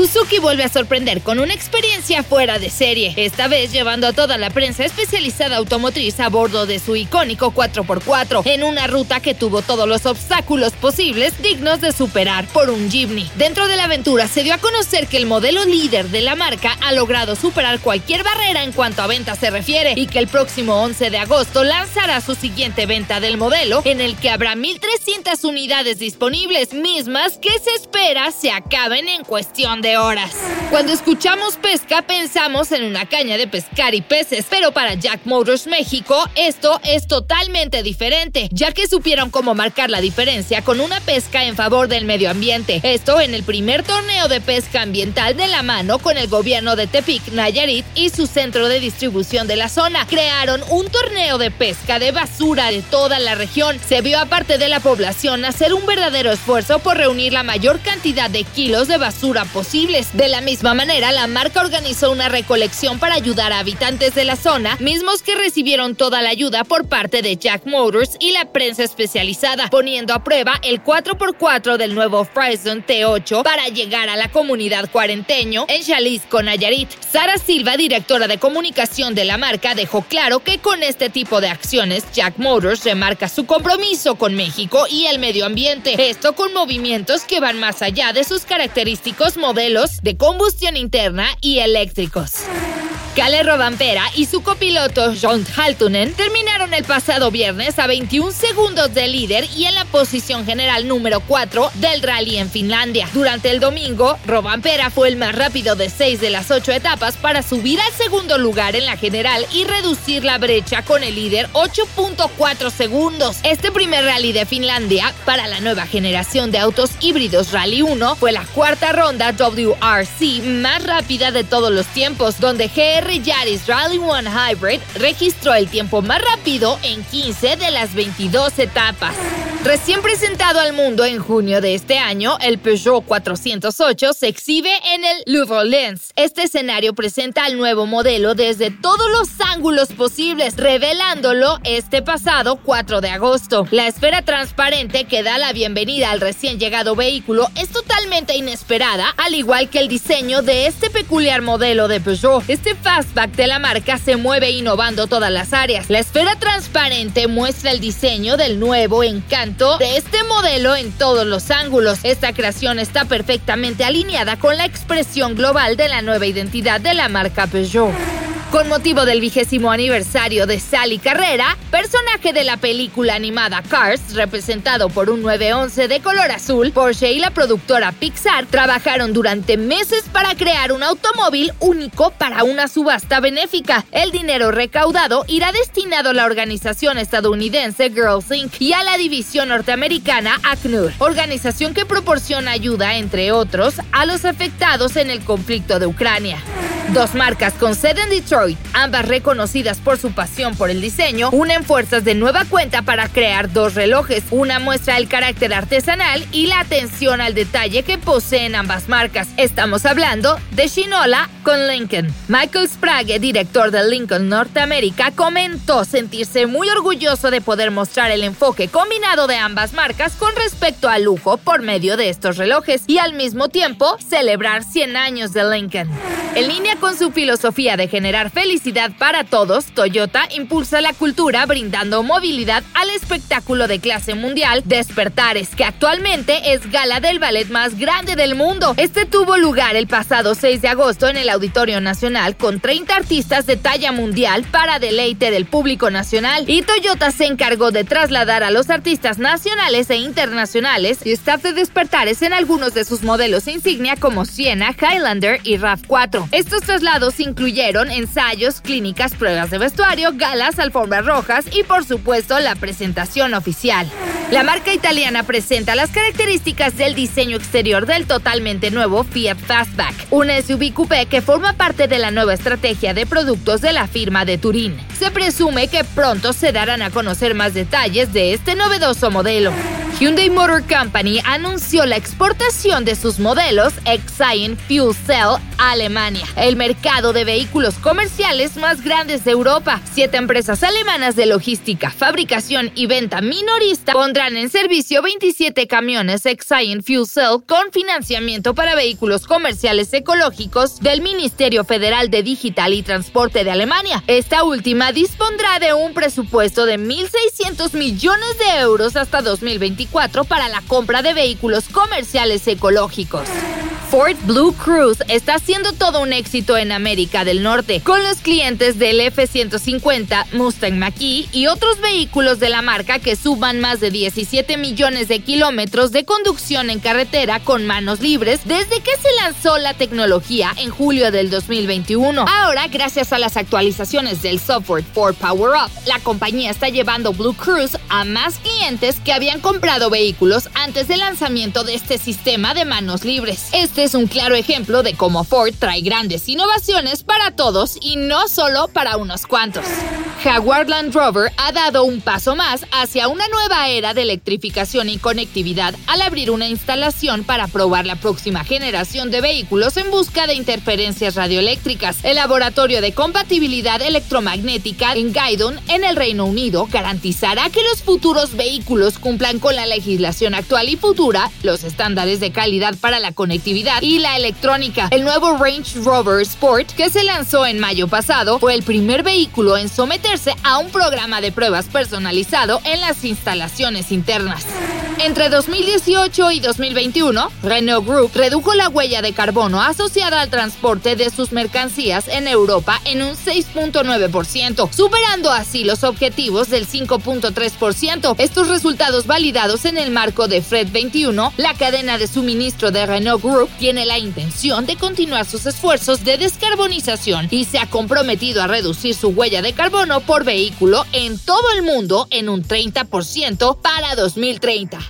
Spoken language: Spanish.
Suzuki vuelve a sorprender con una experiencia fuera de serie, esta vez llevando a toda la prensa especializada automotriz a bordo de su icónico 4x4 en una ruta que tuvo todos los obstáculos posibles dignos de superar por un Jimny. Dentro de la aventura se dio a conocer que el modelo líder de la marca ha logrado superar cualquier barrera en cuanto a venta se refiere y que el próximo 11 de agosto lanzará su siguiente venta del modelo en el que habrá 1.300 unidades disponibles, mismas que se espera se acaben en cuestión de horas. Cuando escuchamos pesca pensamos en una caña de pescar y peces, pero para Jack Motors México esto es totalmente diferente, ya que supieron cómo marcar la diferencia con una pesca en favor del medio ambiente. Esto en el primer torneo de pesca ambiental de la mano con el gobierno de Tepic, Nayarit y su centro de distribución de la zona. Crearon un torneo de pesca de basura de toda la región. Se vio aparte de la población hacer un verdadero esfuerzo por reunir la mayor cantidad de kilos de basura De la misma manera, la marca organizó una recolección para ayudar a habitantes de la zona, mismos que recibieron toda la ayuda por parte de Jack Motors y la prensa especializada, poniendo a prueba el 4x4 del nuevo Frison T8 para llegar a la comunidad cuarenteño en Jalisco, Nayarit. Sara Silva, directora de comunicación de la marca, dejó claro que con este tipo de acciones, Jack Motors remarca su compromiso con México y el medio ambiente. Esto con movimientos que van más allá de sus característicos modelos de combustión interna y eléctricos. Kalle Robampera y su copiloto John Haltunen terminaron el pasado viernes a 21 segundos del líder y en la posición general número 4 del rally en Finlandia. Durante el domingo, Robampera fue el más rápido de 6 de las 8 etapas para subir al segundo lugar en la general y reducir la brecha con el líder 8.4 segundos. Este primer rally de Finlandia para la nueva generación de autos híbridos Rally 1 fue la cuarta ronda WRC más rápida de todos los tiempos, donde GR Yaris Rally One Hybrid registró el tiempo más rápido en 15 de las 22 etapas. Recién presentado al mundo en junio de este año, el Peugeot 408 se exhibe en el Louvre Lens. Este escenario presenta el nuevo modelo desde todos los ángulos posibles, revelándolo este pasado 4 de agosto. La esfera transparente que da la bienvenida al recién llegado vehículo es totalmente inesperada, al igual que el diseño de este peculiar modelo de Peugeot. Este fastback de la marca se mueve innovando todas las áreas. La esfera transparente muestra el diseño del nuevo encanto de este modelo en todos los ángulos. Esta creación está perfectamente alineada con la expresión global de la nueva identidad de la marca Peugeot. Con motivo del vigésimo aniversario de Sally Carrera, personaje de la película animada Cars, representado por un 911 de color azul, Porsche y la productora Pixar trabajaron durante meses para crear un automóvil único para una subasta benéfica. El dinero recaudado irá destinado a la organización estadounidense Girls Inc. y a la división norteamericana ACNUR, organización que proporciona ayuda, entre otros, a los afectados en el conflicto de Ucrania. Dos marcas con sede en Detroit, ambas reconocidas por su pasión por el diseño, unen fuerzas de nueva cuenta para crear dos relojes. Una muestra el carácter artesanal y la atención al detalle que poseen ambas marcas. Estamos hablando de Shinola con Lincoln. Michael Sprague, director de Lincoln Norteamérica, comentó sentirse muy orgulloso de poder mostrar el enfoque combinado de ambas marcas con respecto al lujo por medio de estos relojes y al mismo tiempo celebrar 100 años de Lincoln. En línea con su filosofía de generar felicidad para todos, Toyota impulsa la cultura brindando movilidad al espectáculo de clase mundial Despertares, que actualmente es gala del ballet más grande del mundo. Este tuvo lugar el pasado 6 de agosto en el Auditorio Nacional con 30 artistas de talla mundial para deleite del público nacional y Toyota se encargó de trasladar a los artistas nacionales e internacionales y staff de despertares en algunos de sus modelos insignia como Siena, Highlander y RAV4. Estos traslados incluyeron ensayos, clínicas, pruebas de vestuario, galas, alfombras rojas y por supuesto la presentación oficial. La marca italiana presenta las características del diseño exterior del totalmente nuevo Fiat Fastback, un SUV coupé que forma parte de la nueva estrategia de productos de la firma de Turín. Se presume que pronto se darán a conocer más detalles de este novedoso modelo. Hyundai Motor Company anunció la exportación de sus modelos Excion Fuel Cell Alemania, el mercado de vehículos comerciales más grandes de Europa. Siete empresas alemanas de logística, fabricación y venta minorista pondrán en servicio 27 camiones Excion Fuel Cell con financiamiento para vehículos comerciales ecológicos del Ministerio Federal de Digital y Transporte de Alemania. Esta última dispondrá de un presupuesto de 1.600 millones de euros hasta 2024 para la compra de vehículos comerciales ecológicos. Ford Blue Cruise está siendo todo un éxito en América del Norte, con los clientes del F-150, Mustang Mach-E y otros vehículos de la marca que suban más de 17 millones de kilómetros de conducción en carretera con manos libres desde que se lanzó la tecnología en julio del 2021. Ahora, gracias a las actualizaciones del software Ford Power Up, la compañía está llevando Blue Cruise a más clientes que habían comprado vehículos antes del lanzamiento de este sistema de manos libres. Este es un claro ejemplo de cómo Ford trae grandes innovaciones para todos y no solo para unos cuantos. Jaguar Land Rover ha dado un paso más hacia una nueva era de electrificación y conectividad al abrir una instalación para probar la próxima generación de vehículos en busca de interferencias radioeléctricas. El laboratorio de compatibilidad electromagnética en Gaydon, en el Reino Unido, garantizará que los futuros vehículos cumplan con la legislación actual y futura, los estándares de calidad para la conectividad y la electrónica. El nuevo Range Rover Sport, que se lanzó en mayo pasado, fue el primer vehículo en someterse a un programa de pruebas personalizado en las instalaciones internas. Entre 2018 y 2021, Renault Group redujo la huella de carbono asociada al transporte de sus mercancías en Europa en un 6.9%, superando así los objetivos del 5.3%. Estos resultados validados en el marco de FRED 21, la cadena de suministro de Renault Group tiene la intención de continuar sus esfuerzos de descarbonización y se ha comprometido a reducir su huella de carbono por vehículo en todo el mundo en un 30% para 2030.